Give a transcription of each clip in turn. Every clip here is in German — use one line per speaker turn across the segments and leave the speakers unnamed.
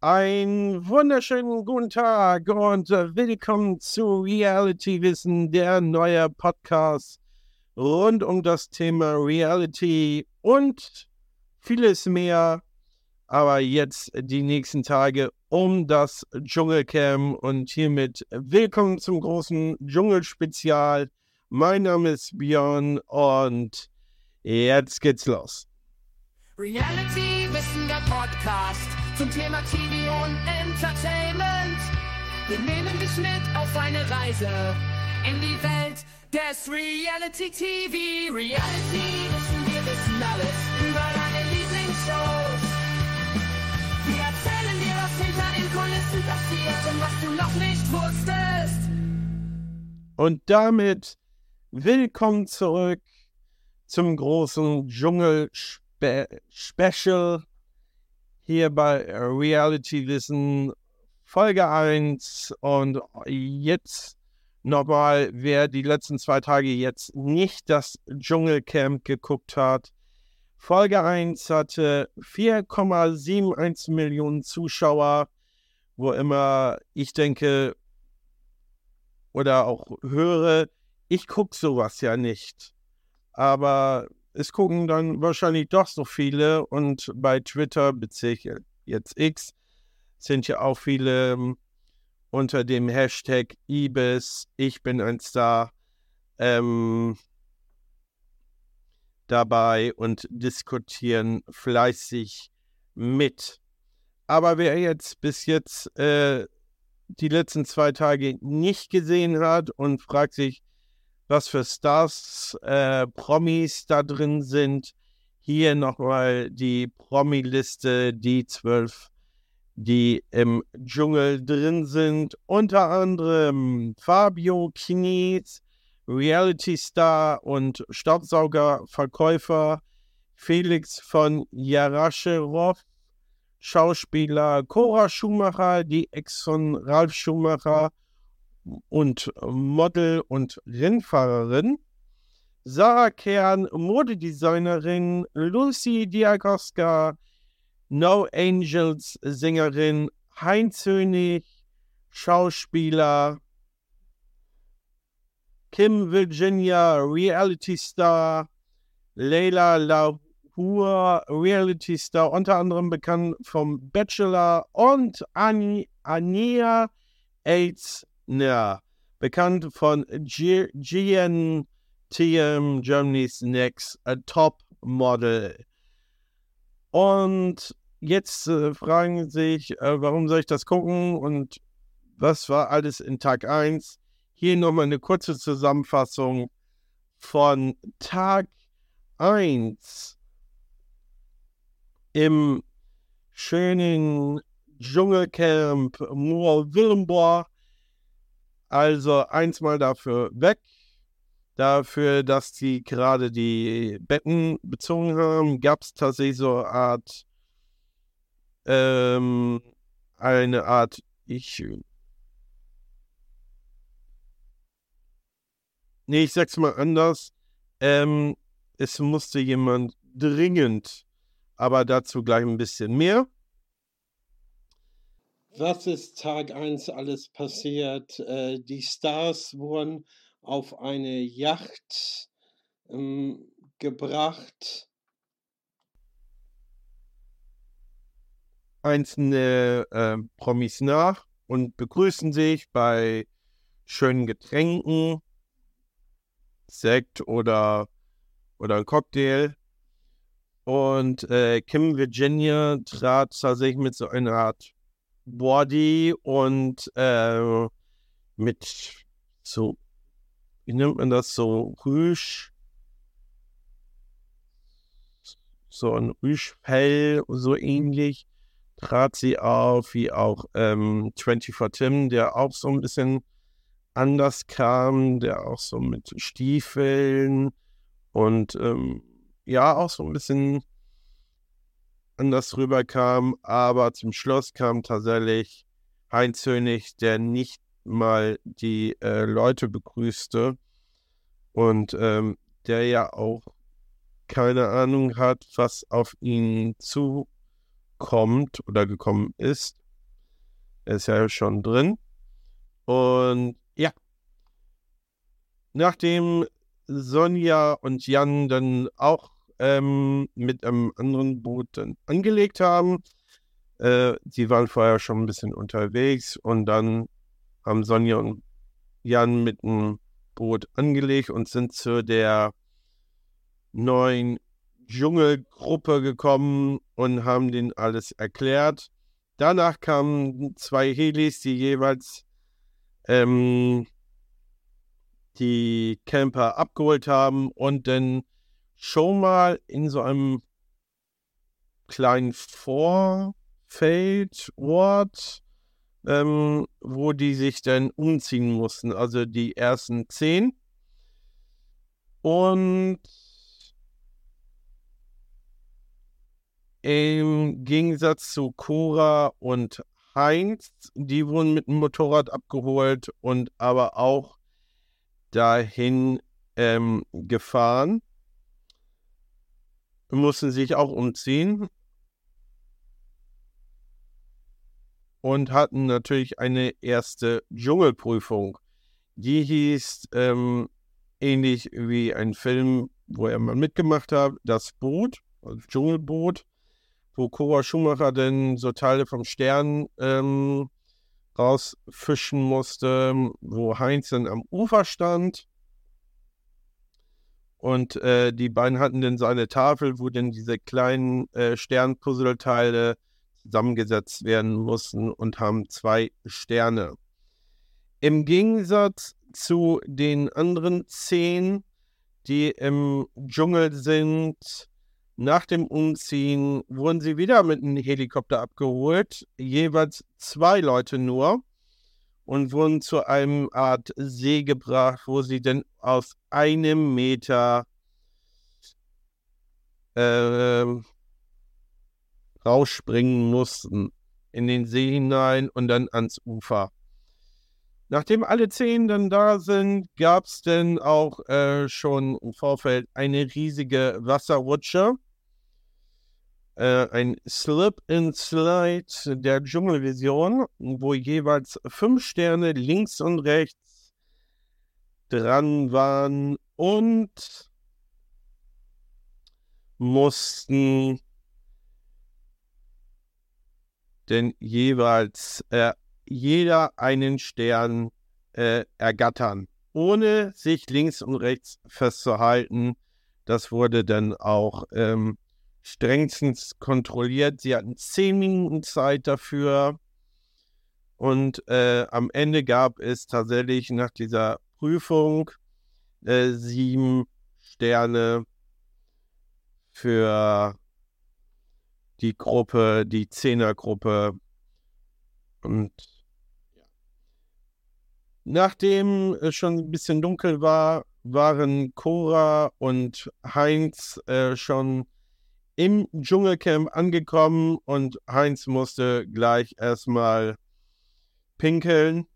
Ein wunderschönen guten Tag und willkommen zu Reality Wissen, der neue Podcast rund um das Thema Reality und vieles mehr. Aber jetzt die nächsten Tage um das Dschungelcamp und hiermit willkommen zum großen Dschungelspezial. Mein Name ist Björn und jetzt geht's los.
Reality Wissen der Podcast zum Thema TV und Entertainment. Wir nehmen dich mit auf eine Reise in die Welt des Reality TV. Reality Wissen, wir wissen alles über deine Lieblingsshows. Wir erzählen dir, was hinter den Kulissen passiert und was du noch nicht wusstest.
Und damit willkommen zurück zum großen Dschungel-Special hier bei Reality Wissen Folge 1 und jetzt nochmal, wer die letzten zwei Tage jetzt nicht das Dschungelcamp geguckt hat. Folge 1 hatte 4,71 Millionen Zuschauer, wo immer ich denke oder auch höre, ich gucke sowas ja nicht. Aber es gucken dann wahrscheinlich doch so viele und bei Twitter, beziehungsweise jetzt X, sind ja auch viele ähm, unter dem Hashtag Ibis, ich bin ein Star, ähm, dabei und diskutieren fleißig mit. Aber wer jetzt bis jetzt äh, die letzten zwei Tage nicht gesehen hat und fragt sich, was für Stars, äh, Promis da drin sind. Hier nochmal die Promi-Liste, die zwölf, die im Dschungel drin sind. Unter anderem Fabio Knies, Reality-Star und Staubsaugerverkäufer Felix von Jarascherow, Schauspieler Cora Schumacher, die Ex von Ralf Schumacher und Model und Rennfahrerin. Sarah Kern, Modedesignerin, Lucy Diakoska, No Angels Sängerin, Heinz Hönig, Schauspieler, Kim Virginia, Reality Star, Leila Lahur, Reality Star, unter anderem bekannt vom Bachelor und Ani, Ania Aids ja, bekannt von GNTM Germany's Next Top Model. Und jetzt äh, fragen sich, äh, warum soll ich das gucken und was war alles in Tag 1? Hier nochmal eine kurze Zusammenfassung von Tag 1 im schönen Dschungelcamp Moor-Willenbohr also eins mal dafür weg. Dafür, dass die gerade die Betten bezogen haben, gab es tatsächlich so eine Art, ähm, eine Art, ich, nee, ich sag's mal anders, ähm, es musste jemand dringend, aber dazu gleich ein bisschen mehr. Was ist Tag 1 alles passiert? Äh, die Stars wurden auf eine Yacht ähm, gebracht. Einzelne äh, Promis nach und begrüßen sich bei schönen Getränken, Sekt oder, oder ein Cocktail. Und äh, Kim Virginia trat tatsächlich mit so einer Art Body und äh, mit so, wie nennt man das, so Rüsch, so ein Rüschfell, so ähnlich, trat sie auf, wie auch ähm, 24 Tim, der auch so ein bisschen anders kam, der auch so mit Stiefeln und ähm, ja, auch so ein bisschen anders rüberkam, aber zum Schluss kam tatsächlich Heinz Hönig, der nicht mal die äh, Leute begrüßte und ähm, der ja auch keine Ahnung hat, was auf ihn zukommt oder gekommen ist. Er ist ja schon drin. Und ja. Nachdem Sonja und Jan dann auch ähm, mit einem anderen Boot dann angelegt haben, äh, sie waren vorher schon ein bisschen unterwegs und dann haben Sonja und Jan mit einem Boot angelegt und sind zu der neuen Dschungelgruppe gekommen und haben denen alles erklärt. Danach kamen zwei Helis, die jeweils ähm, die Camper abgeholt haben und dann schon mal in so einem kleinen Vorfeldort, ähm, wo die sich dann umziehen mussten. Also die ersten zehn. Und im Gegensatz zu Cora und Heinz, die wurden mit dem Motorrad abgeholt und aber auch dahin ähm, gefahren. Mussten sich auch umziehen. Und hatten natürlich eine erste Dschungelprüfung. Die hieß ähm, ähnlich wie ein Film, wo er mal mitgemacht hat, das Boot, das Dschungelboot wo Cora Schumacher denn so Teile vom Stern ähm, rausfischen musste, wo Heinz dann am Ufer stand. Und äh, die beiden hatten dann so eine Tafel, wo dann diese kleinen äh, Sternpuzzleteile zusammengesetzt werden mussten und haben zwei Sterne. Im Gegensatz zu den anderen zehn, die im Dschungel sind, nach dem Umziehen wurden sie wieder mit einem Helikopter abgeholt, jeweils zwei Leute nur, und wurden zu einem Art See gebracht, wo sie dann aus einem Meter äh, rausspringen mussten in den See hinein und dann ans Ufer. Nachdem alle zehn dann da sind, gab es dann auch äh, schon im Vorfeld eine riesige Wasserrutsche äh, ein Slip and Slide der Dschungelvision, wo jeweils fünf Sterne links und rechts dran waren und mussten denn jeweils äh, jeder einen Stern äh, ergattern, ohne sich links und rechts festzuhalten. Das wurde dann auch ähm, strengstens kontrolliert. Sie hatten zehn Minuten Zeit dafür. Und äh, am Ende gab es tatsächlich nach dieser Prüfung äh, sieben Sterne für die Gruppe, die Zehnergruppe. Und nachdem es schon ein bisschen dunkel war, waren Cora und Heinz äh, schon im Dschungelcamp angekommen und Heinz musste gleich erstmal pinkeln.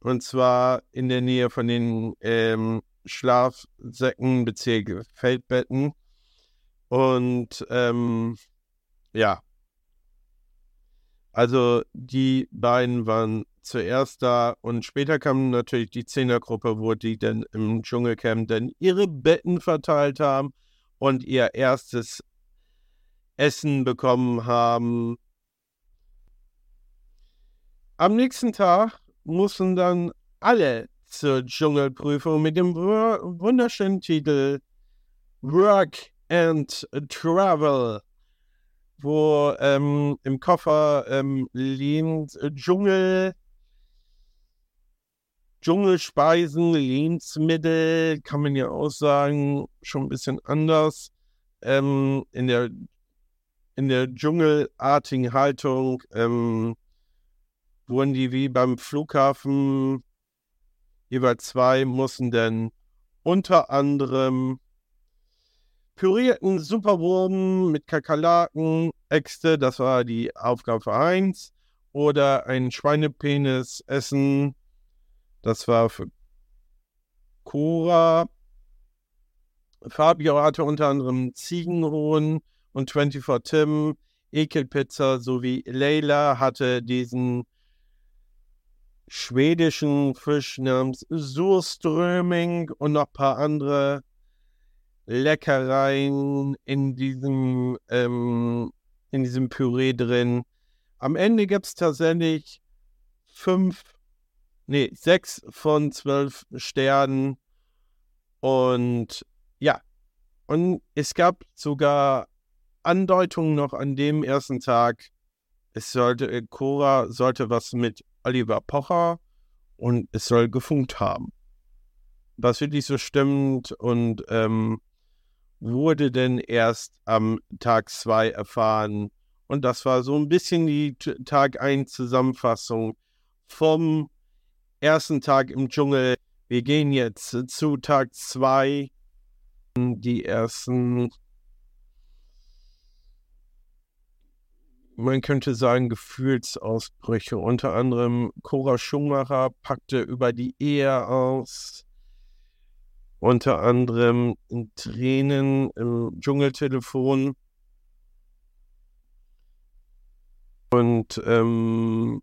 Und zwar in der Nähe von den ähm, Schlafsäcken bzw. Feldbetten. Und ähm, ja, also die beiden waren zuerst da und später kam natürlich die Zehnergruppe, wo die dann im Dschungelcamp dann ihre Betten verteilt haben und ihr erstes Essen bekommen haben. Am nächsten Tag mussten dann alle zur Dschungelprüfung mit dem wunderschönen Titel Work and Travel, wo ähm, im Koffer ähm, liegt Dschungel, Dschungelspeisen, Lebensmittel, kann man ja auch sagen, schon ein bisschen anders. Ähm, in der in der dschungelartigen Haltung ähm, wurden die wie beim Flughafen jeweils zwei mussten dann unter anderem pürierten Superwurm mit Kakerlaken, Äxte, das war die Aufgabe für eins, oder ein Schweinepenis essen, das war für Cora. Fabio hatte unter anderem Ziegenhohn, und 24 Tim, Ekelpizza sowie Leila hatte diesen schwedischen Fisch namens Surströmming und noch ein paar andere Leckereien in diesem, ähm, in diesem Püree drin. Am Ende gibt es tatsächlich fünf, nee, sechs von zwölf Sternen. Und ja, und es gab sogar Andeutungen noch an dem ersten Tag, es sollte, äh, Cora sollte was mit Oliver Pocher und es soll gefunkt haben. Was wirklich so stimmt und ähm, wurde denn erst am Tag 2 erfahren. Und das war so ein bisschen die Tag 1 Zusammenfassung vom ersten Tag im Dschungel. Wir gehen jetzt zu Tag 2. Die ersten man könnte sagen, Gefühlsausbrüche. Unter anderem Cora Schumacher packte über die Ehe aus. Unter anderem in Tränen im Dschungeltelefon. Und ähm,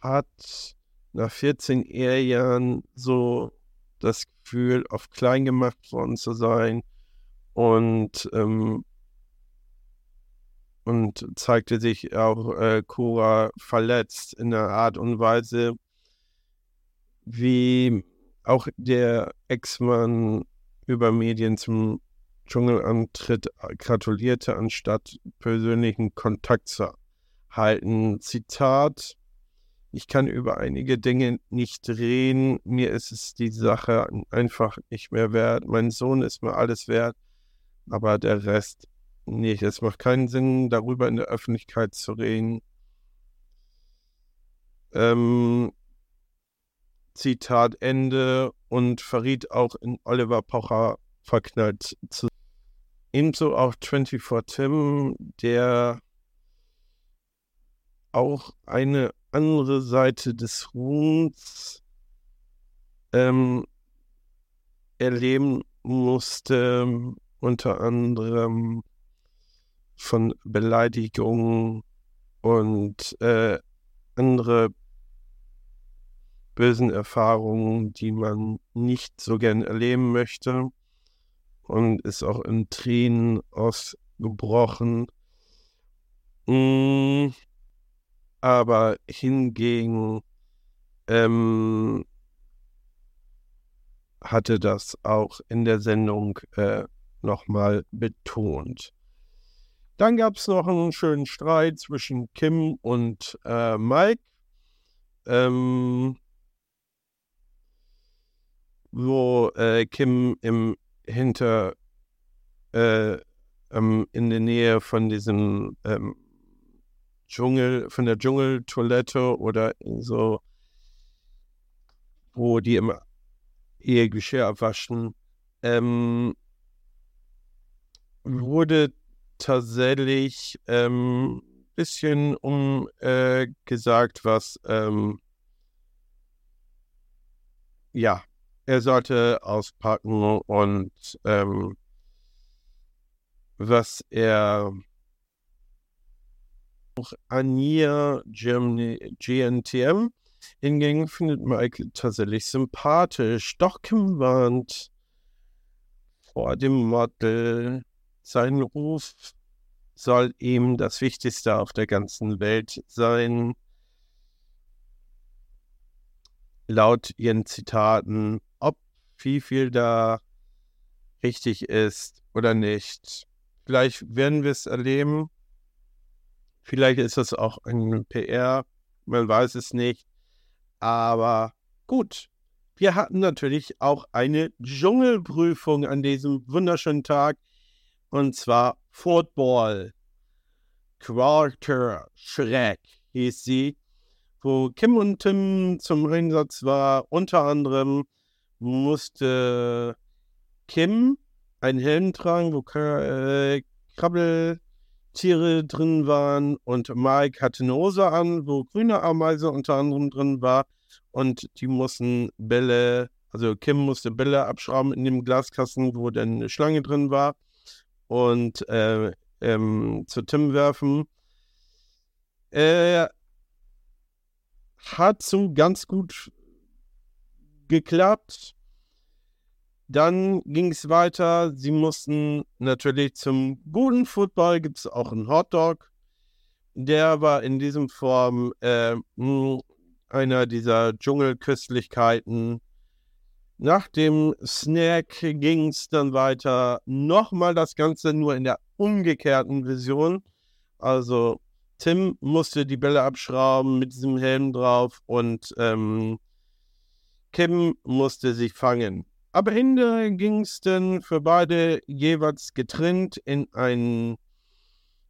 hat nach 14 Ehejahren so das Gefühl, auf klein gemacht worden zu sein. Und ähm, und zeigte sich auch äh, Cora verletzt in der Art und Weise, wie auch der Ex-Mann über Medien zum Dschungelantritt gratulierte, anstatt persönlichen Kontakt zu halten. Zitat, ich kann über einige Dinge nicht reden, mir ist es die Sache einfach nicht mehr wert, mein Sohn ist mir alles wert, aber der Rest Nee, es macht keinen Sinn, darüber in der Öffentlichkeit zu reden. Ähm, Zitat Ende und verriet auch in Oliver Pocher verknallt zu. Ebenso auch 24 Tim, der auch eine andere Seite des Ruhms ähm, erleben musste, unter anderem von Beleidigungen und äh, andere bösen Erfahrungen, die man nicht so gern erleben möchte und ist auch in Tränen ausgebrochen. Mm, aber hingegen ähm, hatte das auch in der Sendung äh, nochmal betont. Dann gab es noch einen schönen Streit zwischen Kim und äh, Mike. Ähm, wo äh, Kim im Hinter äh, ähm, in der Nähe von diesem ähm, Dschungel, von der Dschungeltoilette oder so, wo die im Ehegeschirr abwaschen, ähm, wurde tatsächlich ein ähm, bisschen um äh, was ähm, ja, er sollte auspacken und ähm, was er auch Ania GNTM hingegen findet Michael tatsächlich sympathisch. Doch Kim vor dem Model sein Ruf soll ihm das Wichtigste auf der ganzen Welt sein. Laut ihren Zitaten, ob wie viel da richtig ist oder nicht. Vielleicht werden wir es erleben. Vielleicht ist es auch ein PR, man weiß es nicht. Aber gut, wir hatten natürlich auch eine Dschungelprüfung an diesem wunderschönen Tag. Und zwar Football. Quarter Schreck hieß sie, wo Kim und Tim zum Einsatz war. Unter anderem musste Kim einen Helm tragen, wo äh, Krabbeltiere drin waren und Mike hatte eine Hose an, wo grüne Ameise unter anderem drin war und die mussten Bälle, also Kim musste Bälle abschrauben in dem Glaskasten, wo dann eine Schlange drin war und äh, ähm, zu Tim werfen. Äh, hat so ganz gut geklappt. Dann ging es weiter. Sie mussten natürlich zum guten Football, gibt es auch einen Hotdog. Der war in diesem Form äh, einer dieser Dschungelköstlichkeiten. Nach dem Snack ging es dann weiter. Nochmal das Ganze nur in der umgekehrten Vision. Also Tim musste die Bälle abschrauben mit diesem Helm drauf und ähm, Kim musste sich fangen. Am Ende ging es dann für beide jeweils getrennt in ein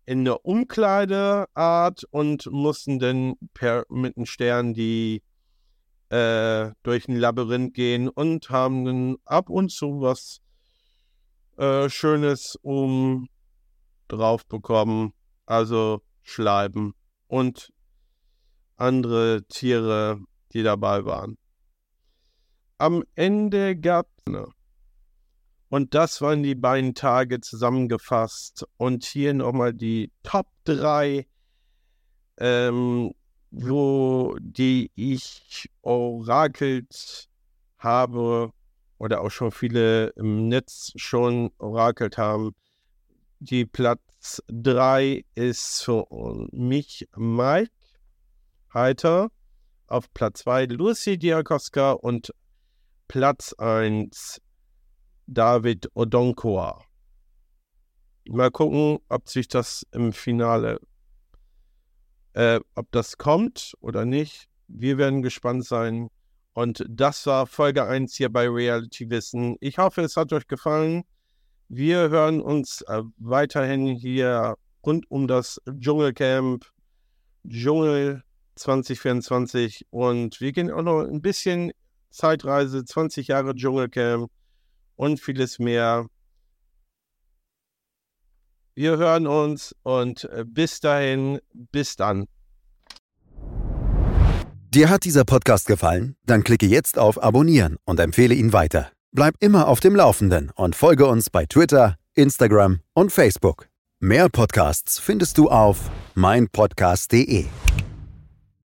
in eine Umkleideart und mussten dann per, mit einem Stern die äh, durch ein Labyrinth gehen und haben dann ab und zu was äh, Schönes um drauf bekommen. Also Schleiben und andere Tiere, die dabei waren. Am Ende gab es eine. Und das waren die beiden Tage zusammengefasst. Und hier nochmal die Top 3, ähm, wo die ich orakelt habe oder auch schon viele im Netz schon orakelt haben. Die Platz 3 ist für mich Mike Heiter. Auf Platz 2 Lucy Diakowska und Platz 1 David Odonkor. Mal gucken, ob sich das im Finale, äh, ob das kommt oder nicht. Wir werden gespannt sein. Und das war Folge 1 hier bei Reality Wissen. Ich hoffe, es hat euch gefallen. Wir hören uns äh, weiterhin hier rund um das Dschungelcamp, Dschungel 2024. Und wir gehen auch noch ein bisschen Zeitreise, 20 Jahre Dschungelcamp und vieles mehr. Wir hören uns und äh, bis dahin, bis dann.
Dir hat dieser Podcast gefallen? Dann klicke jetzt auf Abonnieren und empfehle ihn weiter. Bleib immer auf dem Laufenden und folge uns bei Twitter, Instagram und Facebook. Mehr Podcasts findest du auf meinpodcast.de.